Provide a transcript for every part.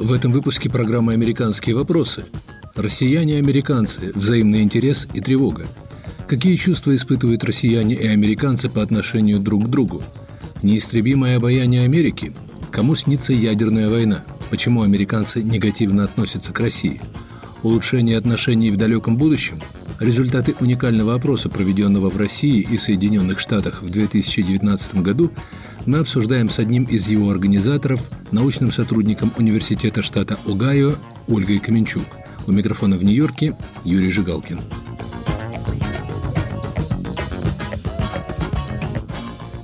В этом выпуске программы «Американские вопросы». Россияне и американцы, взаимный интерес и тревога. Какие чувства испытывают россияне и американцы по отношению друг к другу? Неистребимое обаяние Америки? Кому снится ядерная война? Почему американцы негативно относятся к России? Улучшение отношений в далеком будущем? Результаты уникального опроса, проведенного в России и Соединенных Штатах в 2019 году, мы обсуждаем с одним из его организаторов, научным сотрудником Университета штата Огайо Ольгой Каменчук. У микрофона в Нью-Йорке Юрий Жигалкин.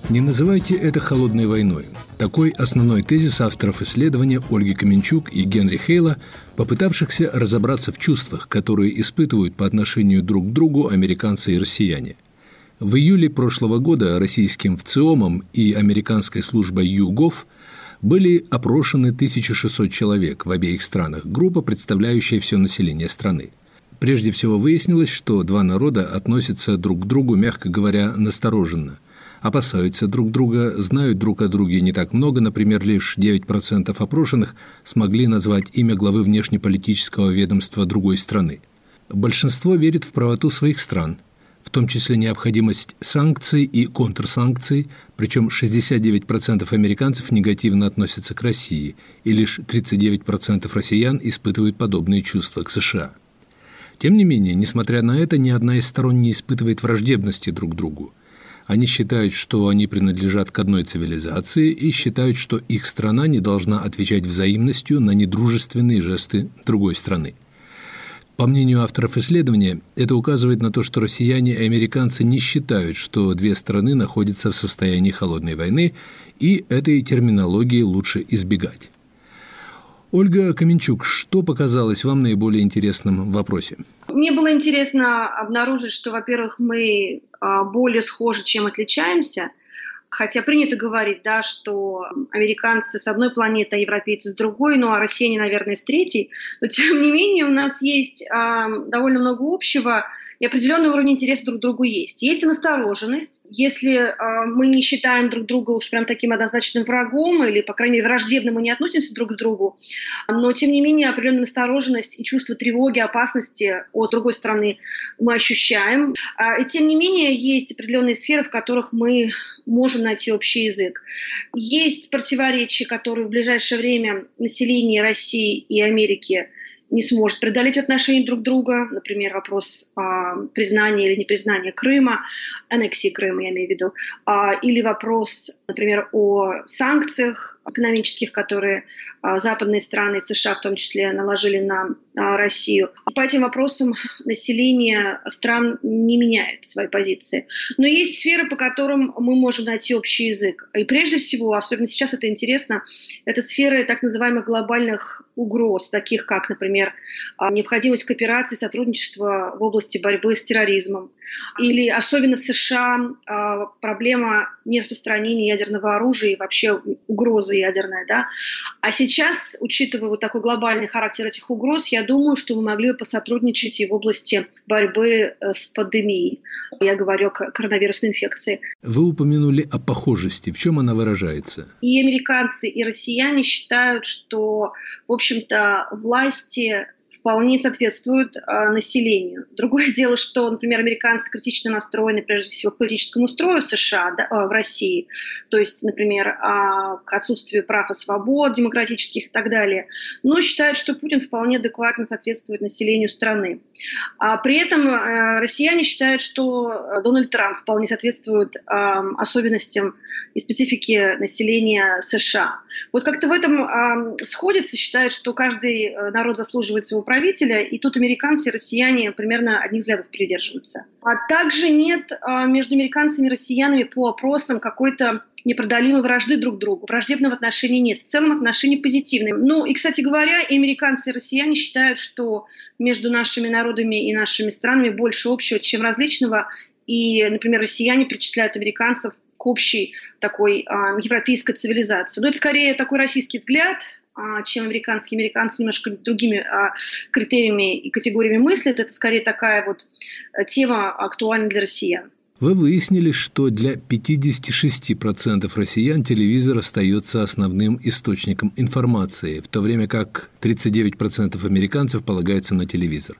Не называйте это холодной войной. Такой основной тезис авторов исследования Ольги Каменчук и Генри Хейла, попытавшихся разобраться в чувствах, которые испытывают по отношению друг к другу американцы и россияне. В июле прошлого года российским ВЦИОМом и американской службой ЮГОВ были опрошены 1600 человек в обеих странах, группа, представляющая все население страны. Прежде всего выяснилось, что два народа относятся друг к другу, мягко говоря, настороженно – опасаются друг друга, знают друг о друге не так много, например, лишь 9% опрошенных смогли назвать имя главы внешнеполитического ведомства другой страны. Большинство верит в правоту своих стран, том числе необходимость санкций и контрсанкций, причем 69% американцев негативно относятся к России, и лишь 39% россиян испытывают подобные чувства к США. Тем не менее, несмотря на это, ни одна из сторон не испытывает враждебности друг к другу – они считают, что они принадлежат к одной цивилизации и считают, что их страна не должна отвечать взаимностью на недружественные жесты другой страны. По мнению авторов исследования, это указывает на то, что россияне и американцы не считают, что две страны находятся в состоянии холодной войны, и этой терминологии лучше избегать. Ольга Каменчук, что показалось вам наиболее интересным в вопросе? Мне было интересно обнаружить, что, во-первых, мы а, более схожи, чем отличаемся. Хотя принято говорить, да, что американцы с одной планеты, а европейцы с другой, ну а россияне, наверное, с третьей. Но тем не менее у нас есть э, довольно много общего и определенный уровень интереса друг к другу есть. Есть и настороженность. Если э, мы не считаем друг друга уж прям таким однозначным врагом или, по крайней мере, враждебно мы не относимся друг к другу, но, тем не менее, определенная настороженность и чувство тревоги, опасности от другой стороны мы ощущаем. А, и, тем не менее, есть определенные сферы, в которых мы можем найти общий язык. Есть противоречия, которые в ближайшее время население России и Америки не сможет преодолеть отношения друг друга, например, вопрос а, признания или непризнания Крыма, аннексии Крыма, я имею в виду, а, или вопрос, например, о санкциях экономических, которые а, западные страны, США в том числе, наложили на а, Россию. По этим вопросам население стран не меняет свои позиции. Но есть сферы, по которым мы можем найти общий язык. И прежде всего, особенно сейчас это интересно, это сферы так называемых глобальных угроз, таких как, например, а, необходимость кооперации, сотрудничества в области борьбы с терроризмом. Или особенно в США проблема нераспространения ядерного оружия и вообще угроза ядерная. Да? А сейчас, учитывая вот такой глобальный характер этих угроз, я думаю, что мы могли бы посотрудничать и в области борьбы э, с пандемией. Я говорю о коронавирусной инфекции. Вы упомянули о похожести. В чем она выражается? И американцы, и россияне считают, что, в общем-то, власти вполне соответствуют э, населению. Другое дело, что, например, американцы критично настроены прежде всего к политическому строю США да, э, в России, то есть, например, э, к отсутствию прав и свобод демократических и так далее, но считают, что Путин вполне адекватно соответствует населению страны. А при этом э, россияне считают, что Дональд Трамп вполне соответствует э, особенностям и специфике населения США. Вот как-то в этом э, сходится, считают, что каждый э, народ заслуживает своего правителя, и тут американцы и россияне примерно одних взглядов придерживаются. А также нет а, между американцами и россиянами по опросам какой-то непродолимой вражды друг к другу. Враждебного отношения нет. В целом отношения позитивные. Ну и, кстати говоря, и американцы, и россияне считают, что между нашими народами и нашими странами больше общего, чем различного. И, например, россияне причисляют американцев к общей такой э, европейской цивилизации. Но это скорее такой российский взгляд, чем американские. Американцы немножко другими а, критериями и категориями мыслят. Это скорее такая вот э, тема актуальна для россиян. Вы выяснили, что для 56% россиян телевизор остается основным источником информации, в то время как 39% американцев полагаются на телевизор.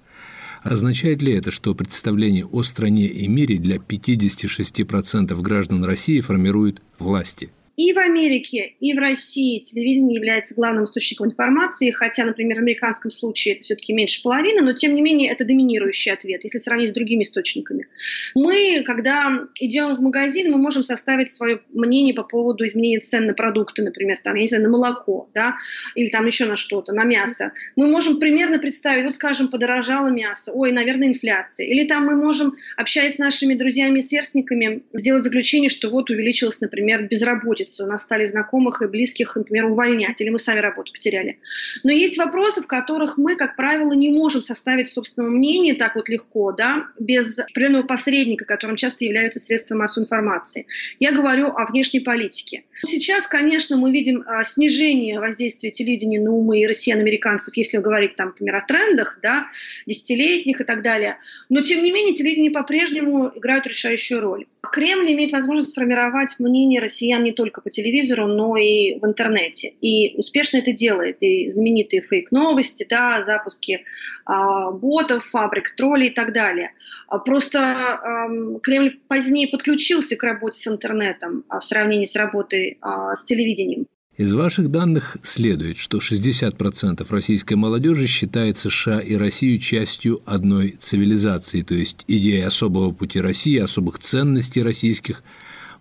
Означает ли это, что представление о стране и мире для 56% граждан России формирует власти? И в Америке, и в России телевидение является главным источником информации, хотя, например, в американском случае это все-таки меньше половины, но тем не менее это доминирующий ответ, если сравнить с другими источниками. Мы, когда идем в магазин, мы можем составить свое мнение по поводу изменения цен на продукты, например, там, я не знаю, на молоко, да, или там еще на что-то, на мясо. Мы можем примерно представить, вот, скажем, подорожало мясо, ой, наверное, инфляция. Или там мы можем, общаясь с нашими друзьями и сверстниками, сделать заключение, что вот увеличилась, например, безработица учиться, у нас стали знакомых и близких, например, увольнять, или мы сами работу потеряли. Но есть вопросы, в которых мы, как правило, не можем составить собственного мнения так вот легко, да, без определенного посредника, которым часто являются средства массовой информации. Я говорю о внешней политике. Сейчас, конечно, мы видим а, снижение воздействия телевидения на умы россиян, американцев, если говорить, там, например, о трендах, да, десятилетних и так далее. Но, тем не менее, телевидение по-прежнему играет решающую роль. Кремль имеет возможность сформировать мнение россиян не только по телевизору, но и в интернете. И успешно это делает. И знаменитые фейк-новости, да, запуски а, ботов, фабрик, троллей и так далее. А просто а, Кремль позднее подключился к работе с интернетом а, в сравнении с работой а, с телевидением. Из ваших данных следует, что 60% российской молодежи считает США и Россию частью одной цивилизации, то есть идеи особого пути России, особых ценностей российских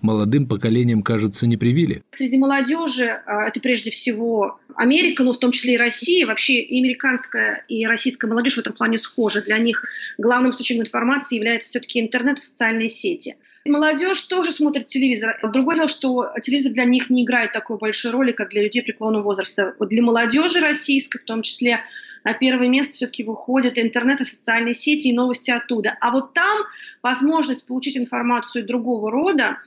молодым поколениям, кажется, не привили. Среди молодежи а, это прежде всего Америка, но в том числе и Россия. Вообще и американская, и российская молодежь в этом плане схожа. Для них главным источником информации является все-таки интернет и социальные сети. Молодежь тоже смотрит телевизор. Другое дело, что телевизор для них не играет такой большой роли, как для людей преклонного возраста. Вот для молодежи российской, в том числе, на первое место все-таки выходят интернет и социальные сети и новости оттуда. А вот там возможность получить информацию другого рода,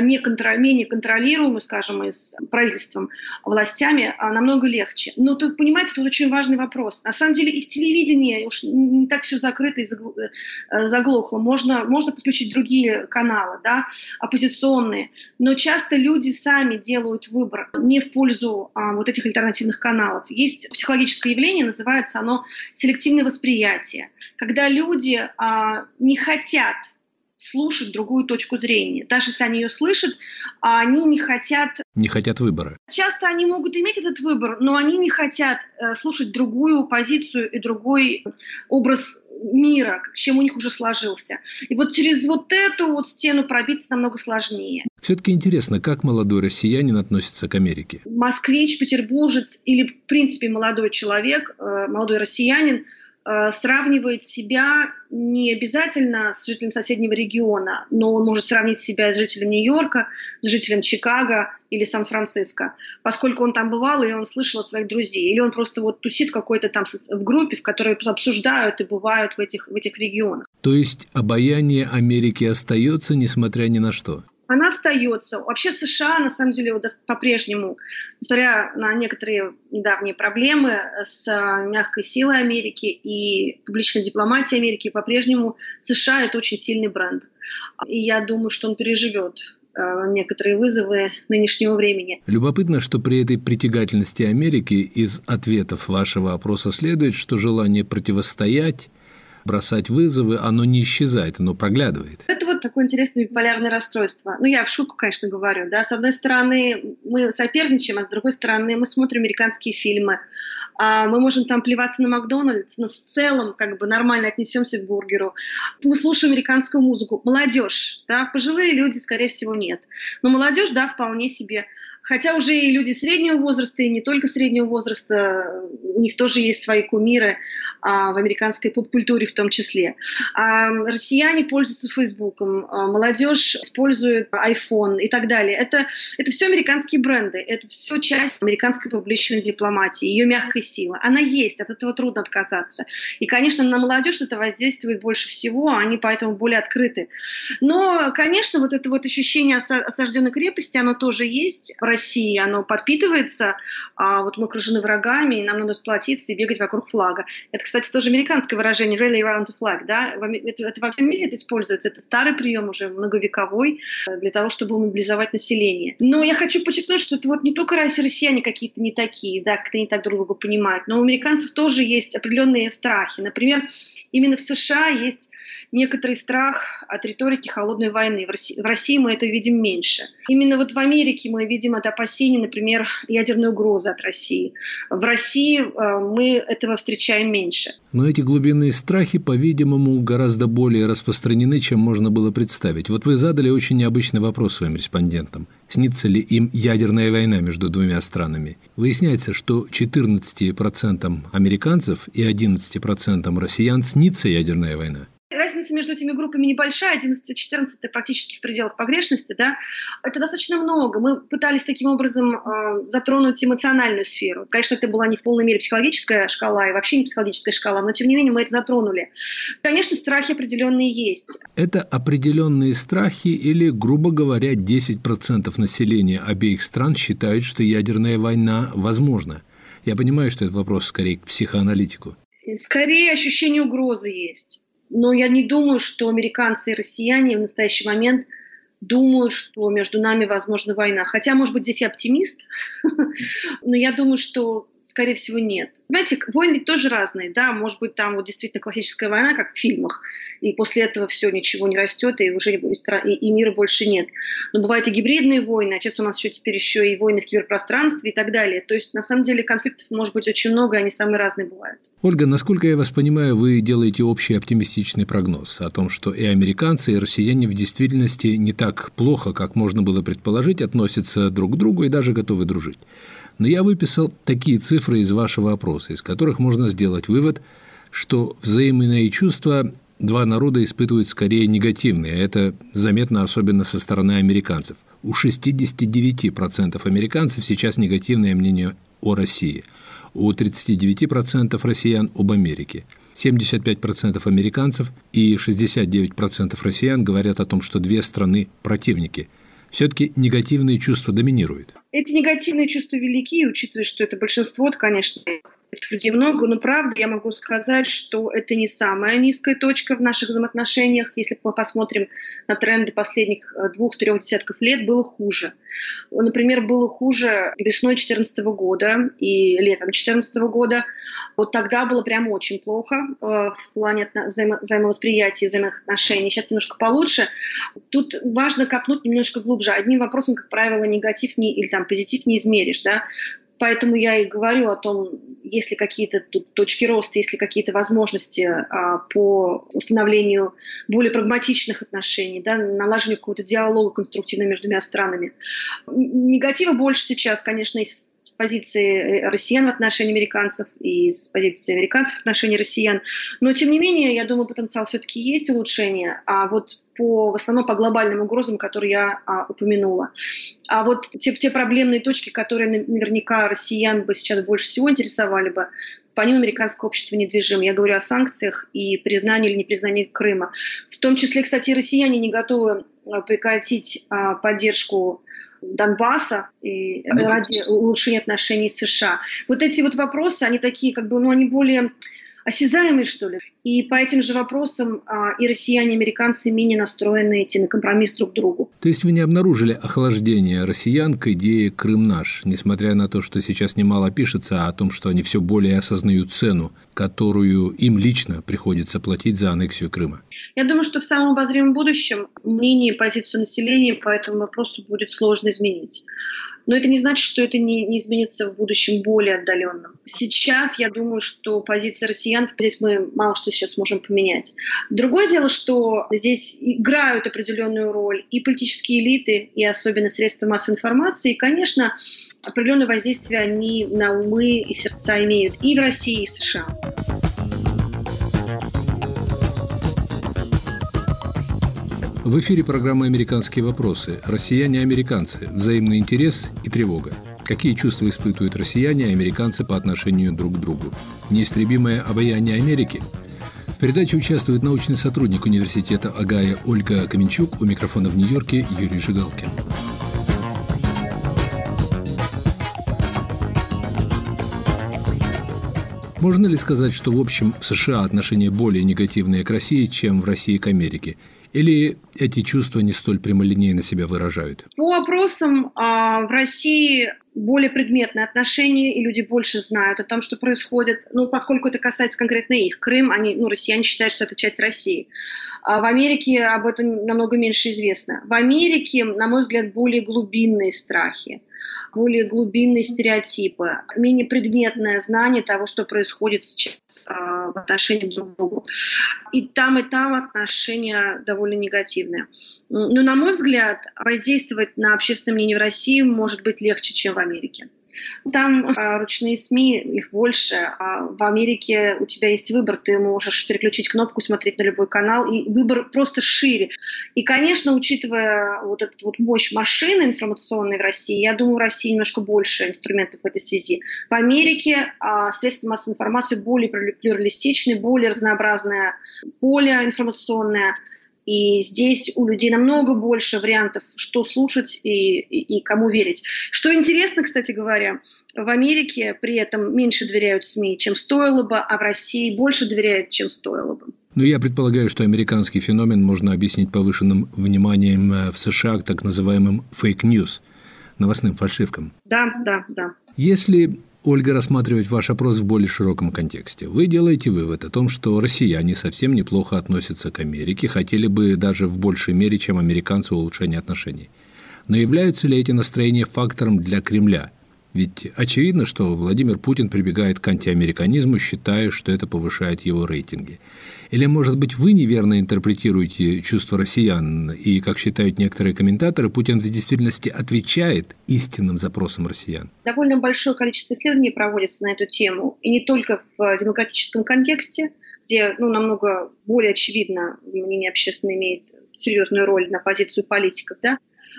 не контроль, менее контролируемую, скажем, из правительством, властями, а намного легче. Но тут, понимаете, тут очень важный вопрос. На самом деле и в телевидении уж не так все закрыто и э, заглохло. Можно, можно подключить другие каналы, да, оппозиционные. Но часто люди сами делают выбор не в пользу а, вот этих альтернативных каналов. Есть психологическое явление, называется оно селективное восприятие. Когда люди а, не хотят слушать другую точку зрения. Даже если они ее слышат, а они не хотят... Не хотят выбора. Часто они могут иметь этот выбор, но они не хотят э, слушать другую позицию и другой образ мира, к чему у них уже сложился. И вот через вот эту вот стену пробиться намного сложнее. Все-таки интересно, как молодой россиянин относится к Америке? Москвич, петербуржец или, в принципе, молодой человек, э, молодой россиянин – сравнивает себя не обязательно с жителем соседнего региона, но он может сравнить себя с жителем Нью-Йорка, с жителем Чикаго или Сан-Франциско, поскольку он там бывал, или он слышал от своих друзей, или он просто вот тусит в какой-то там в группе, в которой обсуждают и бывают в этих, в этих регионах. То есть обаяние Америки остается, несмотря ни на что? Она остается. Вообще США, на самом деле, по-прежнему, несмотря на некоторые недавние проблемы с э, мягкой силой Америки и публичной дипломатией Америки, по-прежнему США – это очень сильный бренд. И я думаю, что он переживет э, некоторые вызовы нынешнего времени. Любопытно, что при этой притягательности Америки из ответов вашего опроса следует, что желание противостоять бросать вызовы, оно не исчезает, оно проглядывает. Это вот такое интересное биполярное расстройство. Ну, я в шутку, конечно, говорю, да. С одной стороны, мы соперничаем, а с другой стороны, мы смотрим американские фильмы. А мы можем там плеваться на Макдональдс, но в целом как бы нормально отнесемся к бургеру. Мы слушаем американскую музыку. Молодежь, да, пожилые люди, скорее всего, нет. Но молодежь, да, вполне себе Хотя уже и люди среднего возраста, и не только среднего возраста, у них тоже есть свои кумиры а, в американской поп-культуре в том числе. А россияне пользуются Фейсбуком, а молодежь использует iPhone и так далее. Это, это все американские бренды, это все часть американской публичной дипломатии, ее мягкой силы. Она есть, от этого трудно отказаться. И, конечно, на молодежь это воздействует больше всего, они поэтому более открыты. Но, конечно, вот это вот ощущение осажденной крепости, оно тоже есть. России, оно подпитывается, а вот мы окружены врагами, и нам надо сплотиться и бегать вокруг флага. Это, кстати, тоже американское выражение «rally around the flag», да? Это, это во всем мире это используется. Это старый прием уже, многовековой, для того, чтобы мобилизовать население. Но я хочу подчеркнуть, что это вот не только россияне какие-то не такие, да, как-то не так друг друга понимают, но у американцев тоже есть определенные страхи. Например, именно в США есть некоторый страх от риторики холодной войны. В России, мы это видим меньше. Именно вот в Америке мы видим это опасение, например, ядерной угрозы от России. В России э, мы этого встречаем меньше. Но эти глубинные страхи, по-видимому, гораздо более распространены, чем можно было представить. Вот вы задали очень необычный вопрос своим респондентам. Снится ли им ядерная война между двумя странами? Выясняется, что 14% американцев и 11% россиян снится ядерная война разница между этими группами небольшая, 11 и 14 это практически в пределах погрешности, да, это достаточно много. Мы пытались таким образом э, затронуть эмоциональную сферу. Конечно, это была не в полной мере психологическая шкала и вообще не психологическая шкала, но тем не менее мы это затронули. Конечно, страхи определенные есть. Это определенные страхи или, грубо говоря, 10% населения обеих стран считают, что ядерная война возможна? Я понимаю, что это вопрос скорее к психоаналитику. Скорее ощущение угрозы есть. Но я не думаю, что американцы и россияне в настоящий момент думают, что между нами возможна война. Хотя, может быть, здесь я оптимист, но я думаю, что скорее всего, нет. Понимаете, войны ведь тоже разные, да, может быть, там вот действительно классическая война, как в фильмах, и после этого все, ничего не растет, и уже и, и мира больше нет. Но бывают и гибридные войны, а сейчас у нас еще теперь еще и войны в киберпространстве и так далее. То есть, на самом деле, конфликтов может быть очень много, они самые разные бывают. Ольга, насколько я вас понимаю, вы делаете общий оптимистичный прогноз о том, что и американцы, и россияне в действительности не так плохо, как можно было предположить, относятся друг к другу и даже готовы дружить. Но я выписал такие цифры из вашего опроса, из которых можно сделать вывод, что взаимные чувства два народа испытывают скорее негативные. Это заметно особенно со стороны американцев. У 69% американцев сейчас негативное мнение о России. У 39% россиян об Америке. 75% американцев и 69% россиян говорят о том, что две страны противники. Все-таки негативные чувства доминируют. Эти негативные чувства велики, учитывая, что это большинство, конечно, людей много, но правда я могу сказать, что это не самая низкая точка в наших взаимоотношениях. Если мы посмотрим на тренды последних э, двух-трех десятков лет, было хуже. Например, было хуже весной 2014 года и летом 2014 года. Вот тогда было прямо очень плохо э, в плане взаимо взаимовосприятия, взаимоотношений. Сейчас немножко получше. Тут важно копнуть немножко глубже. Одним вопросом, как правило, негатив не, или там позитив не измеришь, да, Поэтому я и говорю о том, есть ли какие-то тут точки роста, есть ли какие-то возможности а, по установлению более прагматичных отношений, да, налаживанию какого-то диалога конструктивного между двумя странами. Негатива больше сейчас, конечно, из с позиции россиян в отношении американцев и с позиции американцев в отношении россиян. Но, тем не менее, я думаю, потенциал все-таки есть улучшение. А вот по, в основном по глобальным угрозам, которые я а, упомянула. А вот те, те проблемные точки, которые наверняка россиян бы сейчас больше всего интересовали бы, помимо американского общества недвижим, я говорю о санкциях и признании или непризнании Крыма. В том числе, кстати, россияне не готовы а, прекратить а, поддержку Донбасса и ради улучшения отношений с США. Вот эти вот вопросы, они такие, как бы, ну, они более осязаемые, что ли. И по этим же вопросам а, и россияне, и американцы менее настроены идти на компромисс друг к другу. То есть вы не обнаружили охлаждение россиян к идее «Крым наш», несмотря на то, что сейчас немало пишется о том, что они все более осознают цену, которую им лично приходится платить за аннексию Крыма? Я думаю, что в самом обозримом будущем мнение и позицию населения по этому вопросу будет сложно изменить. Но это не значит, что это не, не изменится в будущем более отдаленном. Сейчас я думаю, что позиция россиян, здесь мы мало что сейчас можем поменять. Другое дело, что здесь играют определенную роль и политические элиты, и особенно средства массовой информации. И, конечно, определенное воздействие они на умы и сердца имеют и в России, и в США. В эфире программа «Американские вопросы». Россияне-американцы. Взаимный интерес и тревога. Какие чувства испытывают россияне и американцы по отношению друг к другу? Неистребимое обаяние Америки? В передаче участвует научный сотрудник университета Агая Ольга Каменчук. У микрофона в Нью-Йорке Юрий Жигалкин. Можно ли сказать, что в общем в США отношения более негативные к России, чем в России к Америке? Или эти чувства не столь прямолинейно себя выражают? По опросам а, в России более предметные отношения, и люди больше знают о том, что происходит, ну, поскольку это касается конкретно их. Крым, они, ну, россияне считают, что это часть России. А в Америке об этом намного меньше известно. В Америке, на мой взгляд, более глубинные страхи более глубинные стереотипы, менее предметное знание того, что происходит сейчас э, в отношении друг к другу. И там, и там отношения довольно негативные. Но, на мой взгляд, воздействовать на общественное мнение в России может быть легче, чем в Америке. Там а, ручные СМИ, их больше. А в Америке у тебя есть выбор, ты можешь переключить кнопку, смотреть на любой канал, и выбор просто шире. И, конечно, учитывая вот эту вот мощь машины информационной в России, я думаю, в России немножко больше инструментов в этой связи. В Америке а, средства массовой информации более плюралистичны, более разнообразное поле информационное – и здесь у людей намного больше вариантов, что слушать и, и, и кому верить. Что интересно, кстати говоря, в Америке при этом меньше доверяют СМИ, чем стоило бы, а в России больше доверяют, чем стоило бы. Но я предполагаю, что американский феномен можно объяснить повышенным вниманием э, в США к так называемым fake news, новостным фальшивкам. Да, да, да. Если Ольга, рассматривать ваш опрос в более широком контексте. Вы делаете вывод о том, что россияне совсем неплохо относятся к Америке, хотели бы даже в большей мере, чем американцы, улучшения отношений. Но являются ли эти настроения фактором для Кремля? Ведь очевидно, что Владимир Путин прибегает к антиамериканизму, считая, что это повышает его рейтинги. Или, может быть, вы неверно интерпретируете чувства россиян, и, как считают некоторые комментаторы, Путин в действительности отвечает истинным запросам россиян? Довольно большое количество исследований проводится на эту тему, и не только в демократическом контексте, где ну, намного более очевидно мнение общественное имеет серьезную роль на позицию политиков, да,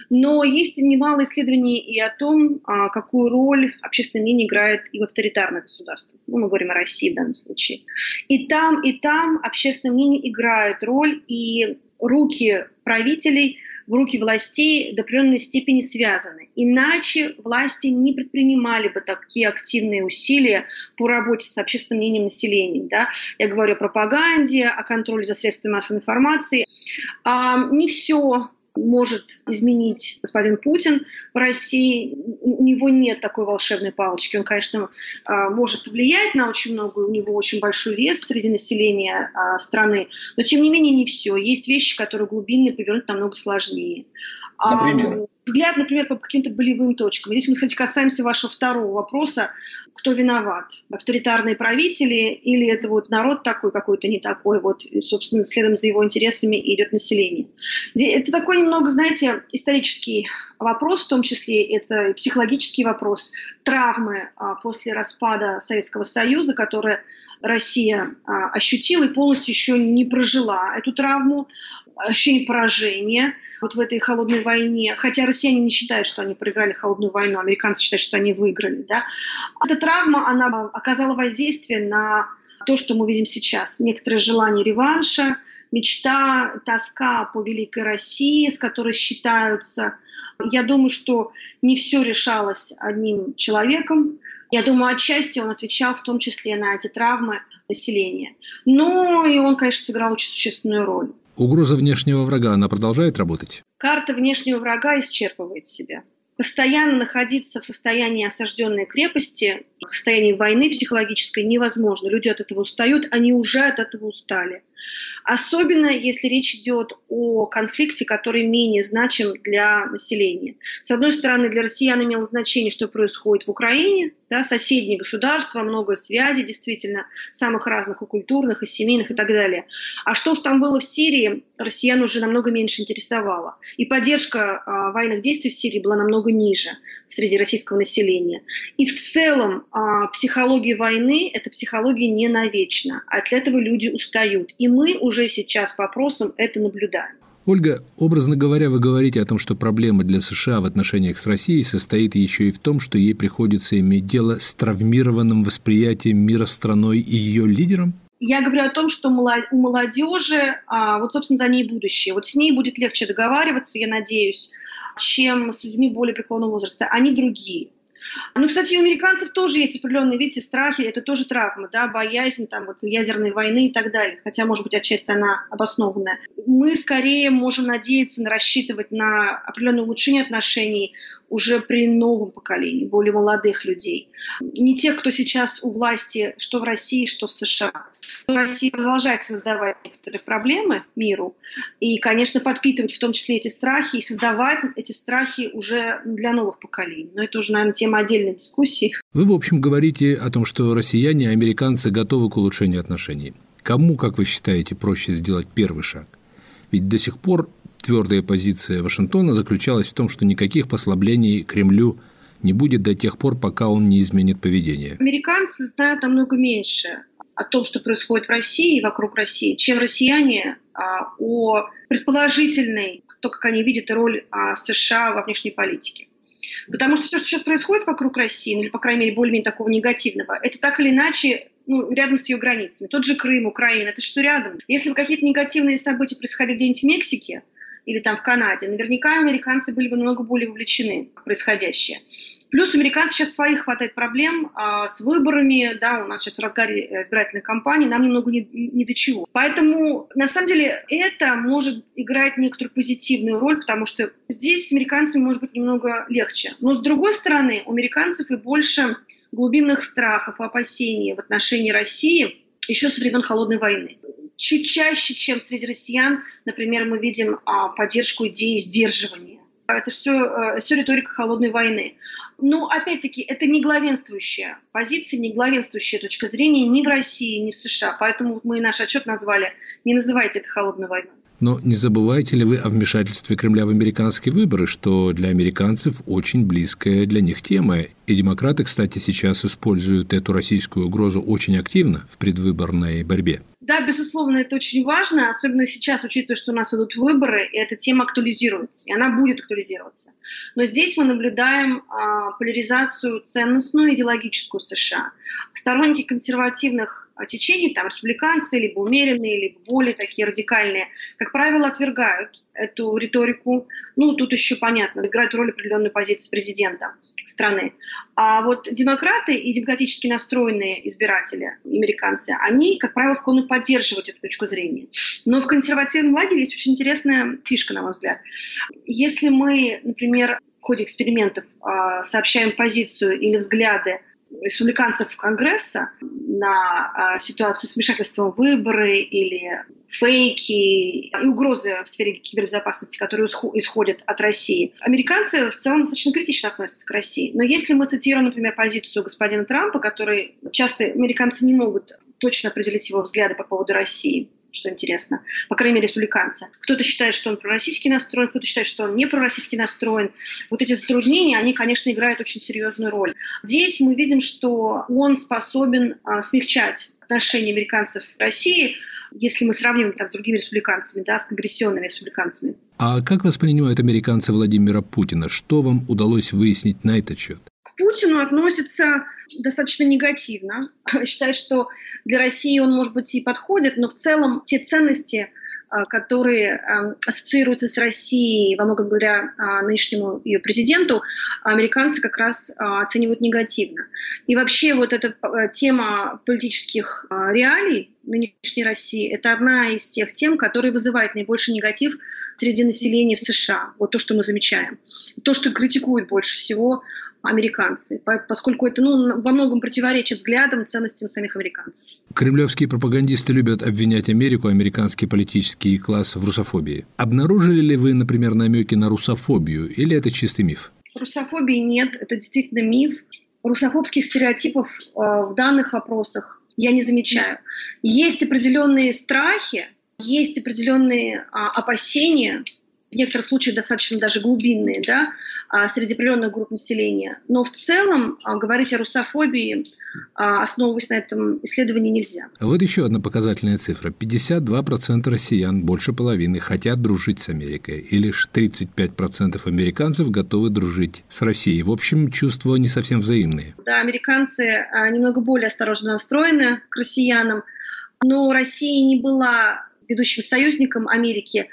но есть немало исследований и о том, а, какую роль общественное мнение играет и в авторитарных государствах. Ну, мы говорим о России в данном случае. И там, и там общественное мнение играет роль, и руки правителей в руки властей до определенной степени связаны. Иначе власти не предпринимали бы такие активные усилия по работе с общественным мнением населения. Да? Я говорю о пропаганде, о контроле за средствами массовой информации. А, не все может изменить господин Путин в России. У него нет такой волшебной палочки. Он, конечно, а, может повлиять на очень много, у него очень большой вес среди населения а, страны, но тем не менее не все. Есть вещи, которые глубинные повернуть намного сложнее. Например? Взгляд, например, по каким-то болевым точкам. Если мы, кстати, касаемся вашего второго вопроса, кто виноват? Авторитарные правители или это вот народ такой какой-то не такой, вот, и, собственно, следом за его интересами идет население. Это такой немного, знаете, исторический вопрос, в том числе это психологический вопрос, травмы а, после распада Советского Союза, которые Россия а, ощутила и полностью еще не прожила эту травму, ощущение поражения вот в этой холодной войне, хотя россияне не считают, что они проиграли холодную войну, американцы считают, что они выиграли. Да? Эта травма, она оказала воздействие на то, что мы видим сейчас. Некоторые желания реванша, мечта, тоска по великой России, с которой считаются. Я думаю, что не все решалось одним человеком. Я думаю, отчасти он отвечал в том числе на эти травмы населения. Но и он, конечно, сыграл очень существенную роль. Угроза внешнего врага, она продолжает работать? Карта внешнего врага исчерпывает себя. Постоянно находиться в состоянии осажденной крепости, в состоянии войны психологической невозможно. Люди от этого устают, они уже от этого устали. Особенно если речь идет о конфликте, который менее значим для населения. С одной стороны, для россиян имело значение, что происходит в Украине, да, соседние государства, много связей действительно, самых разных и культурных, и семейных и так далее. А что уж там было в Сирии, россиян уже намного меньше интересовало. И поддержка а, военных действий в Сирии была намного ниже среди российского населения. И в целом а, психология войны – это психология не навечно, а для этого люди устают. И мы уже сейчас по опросам это наблюдаем. Ольга, образно говоря, вы говорите о том, что проблема для США в отношениях с Россией состоит еще и в том, что ей приходится иметь дело с травмированным восприятием мира страной и ее лидером? Я говорю о том, что у молодежи, а, вот, собственно, за ней будущее. Вот с ней будет легче договариваться, я надеюсь, чем с людьми более преклонного возраста. Они другие. Ну, кстати, у американцев тоже есть определенные, видите, страхи, это тоже травма, да, боязнь там вот ядерной войны и так далее, хотя, может быть, отчасти она обоснованная. Мы скорее можем надеяться, на рассчитывать на определенное улучшение отношений уже при новом поколении, более молодых людей. Не тех, кто сейчас у власти, что в России, что в США. Россия продолжает создавать некоторые проблемы миру и, конечно, подпитывать в том числе эти страхи и создавать эти страхи уже для новых поколений. Но это уже, наверное, тема отдельной дискуссии. Вы, в общем, говорите о том, что россияне и американцы готовы к улучшению отношений. Кому, как вы считаете, проще сделать первый шаг? Ведь до сих пор твердая позиция Вашингтона заключалась в том, что никаких послаблений Кремлю не будет до тех пор, пока он не изменит поведение. Американцы знают намного меньше о том, что происходит в России и вокруг России, чем россияне а, о предположительной, то, как они видят роль а, США во внешней политике. Потому что все, что сейчас происходит вокруг России, ну, или, по крайней мере, более-менее такого негативного, это так или иначе ну, рядом с ее границами. Тот же Крым, Украина, это что рядом. Если бы какие-то негативные события происходили где-нибудь в Мексике, или там в Канаде, наверняка американцы были бы намного более вовлечены в происходящее. Плюс у американцев сейчас своих хватает проблем а, с выборами, да, у нас сейчас в разгаре избирательной кампании, нам немного не, не до чего. Поэтому, на самом деле, это может играть некоторую позитивную роль, потому что здесь с американцами может быть немного легче. Но, с другой стороны, у американцев и больше глубинных страхов, опасений в отношении России еще со времен Холодной войны чуть чаще, чем среди россиян, например, мы видим а, поддержку идеи сдерживания. Это все, э, все риторика холодной войны. Но, опять-таки, это не главенствующая позиция, не главенствующая точка зрения ни в России, ни в США. Поэтому мы наш отчет назвали «Не называйте это холодной войной». Но не забываете ли вы о вмешательстве Кремля в американские выборы, что для американцев очень близкая для них тема? И демократы, кстати, сейчас используют эту российскую угрозу очень активно в предвыборной борьбе. Да, безусловно, это очень важно, особенно сейчас, учитывая, что у нас идут выборы, и эта тема актуализируется, и она будет актуализироваться. Но здесь мы наблюдаем а, поляризацию ценностную, идеологическую США. Сторонники консервативных а, течений, там республиканцы, либо умеренные, либо более такие радикальные, как правило, отвергают эту риторику. Ну, тут еще понятно, играет роль определенной позиции президента страны. А вот демократы и демократически настроенные избиратели, американцы, они, как правило, склонны поддерживать эту точку зрения. Но в консервативном лагере есть очень интересная фишка, на мой взгляд. Если мы, например, в ходе экспериментов а, сообщаем позицию или взгляды республиканцев Конгресса на а, ситуацию с вмешательством в выборы или фейки и угрозы в сфере кибербезопасности, которые исходят от России. Американцы в целом достаточно критично относятся к России. Но если мы цитируем, например, позицию господина Трампа, который часто американцы не могут точно определить его взгляды по поводу России, что интересно, по крайней мере, республиканцы. Кто-то считает, что он пророссийский настроен, кто-то считает, что он не пророссийский настроен. Вот эти затруднения, они, конечно, играют очень серьезную роль. Здесь мы видим, что он способен а, смягчать отношения американцев к России, если мы сравниваем там, с другими республиканцами, да, с агрессионными республиканцами. А как воспринимают американцы Владимира Путина? Что вам удалось выяснить на этот счет? К Путину относятся достаточно негативно. Считают, что для России он, может быть, и подходит, но в целом те ценности, а, которые а, ассоциируются с Россией, во многом благодаря а, нынешнему ее президенту, американцы как раз оценивают негативно. И вообще вот эта тема политических реалий нынешней России – это одна из тех тем, которые вызывают наибольший негатив среди населения в США. Вот то, что мы замечаем. То, что критикуют больше всего американцы, поскольку это ну, во многом противоречит взглядам, ценностям самих американцев. Кремлевские пропагандисты любят обвинять Америку, американский политический класс в русофобии. Обнаружили ли вы, например, намеки на русофобию, или это чистый миф? Русофобии нет, это действительно миф. Русофобских стереотипов э, в данных вопросах я не замечаю. Есть определенные страхи, есть определенные а, опасения, в некоторых случаях достаточно даже глубинные, да, а, среди определенных групп населения. Но в целом а, говорить о русофобии, а, основываясь на этом исследовании, нельзя. Вот еще одна показательная цифра. 52% россиян, больше половины, хотят дружить с Америкой. И лишь 35% американцев готовы дружить с Россией. В общем, чувства не совсем взаимные. Да, американцы немного более осторожно настроены к россиянам, но Россия не была ведущим союзником Америки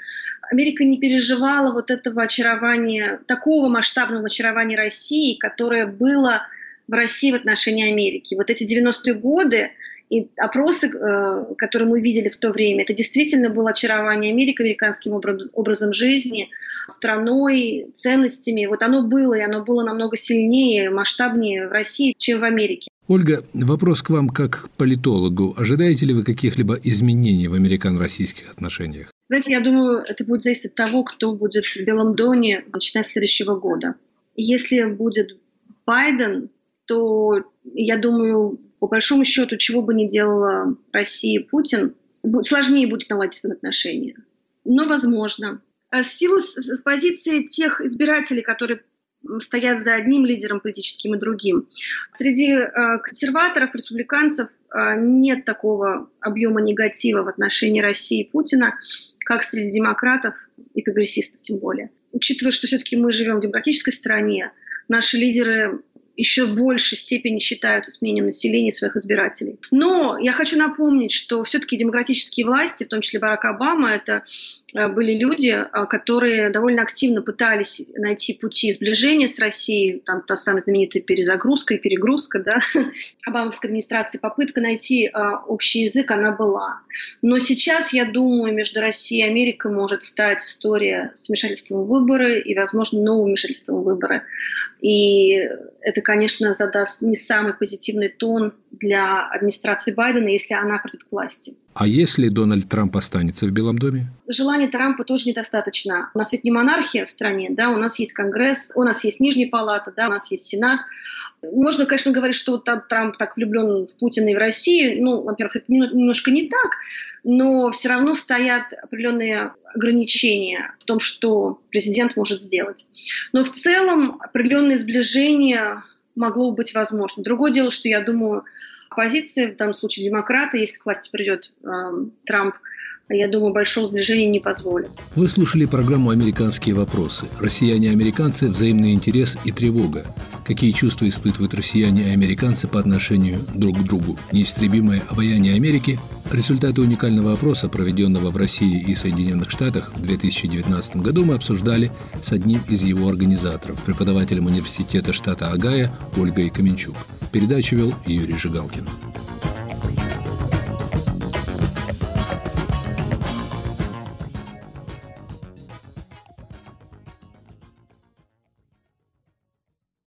Америка не переживала вот этого очарования, такого масштабного очарования России, которое было в России в отношении Америки. Вот эти 90-е годы и опросы, э, которые мы видели в то время, это действительно было очарование Америки американским образом жизни, страной, ценностями. Вот оно было, и оно было намного сильнее, масштабнее в России, чем в Америке. Ольга, вопрос к вам как к политологу. Ожидаете ли вы каких-либо изменений в американо-российских отношениях? Знаете, я думаю, это будет зависеть от того, кто будет в Белом доме, начиная с следующего года. Если будет Байден, то я думаю, по большому счету, чего бы ни делала Россия Путин, сложнее будет наладить отношения. Но возможно. А с силу позиции тех избирателей, которые стоят за одним лидером политическим и другим. Среди э, консерваторов, республиканцев э, нет такого объема негатива в отношении России и Путина, как среди демократов и прогрессистов тем более. Учитывая, что все-таки мы живем в демократической стране, наши лидеры еще в большей степени считают изменением населения своих избирателей. Но я хочу напомнить, что все-таки демократические власти, в том числе Барак Обама, это э, были люди, э, которые довольно активно пытались найти пути сближения с Россией, там та самая знаменитая перезагрузка и перегрузка, да, Обамовской администрации, попытка найти э, общий язык, она была. Но сейчас, я думаю, между Россией и Америкой может стать история с вмешательством в выборы и, возможно, новым вмешательством в выборы. И это, конечно, задаст не самый позитивный тон для администрации Байдена, если она придет к власти. А если Дональд Трамп останется в Белом доме? Желания Трампа тоже недостаточно. У нас ведь не монархия в стране, да, у нас есть Конгресс, у нас есть Нижняя палата, да, у нас есть Сенат. Можно, конечно, говорить, что там Трамп так влюблен в Путина и в Россию. Ну, во-первых, это немножко не так, но все равно стоят определенные ограничения в том, что президент может сделать. Но в целом определенное сближение могло быть возможно. Другое дело, что я думаю, оппозиция, в данном случае демократы, если к власти придет э, Трамп, я думаю, большого сближения не позволит. Вы слушали программу «Американские вопросы». Россияне и американцы – взаимный интерес и тревога. Какие чувства испытывают россияне и американцы по отношению друг к другу? Неистребимое обаяние Америки? Результаты уникального опроса, проведенного в России и Соединенных Штатах в 2019 году, мы обсуждали с одним из его организаторов, преподавателем университета штата Агая Ольгой Каменчук. Передачу вел Юрий Жигалкин.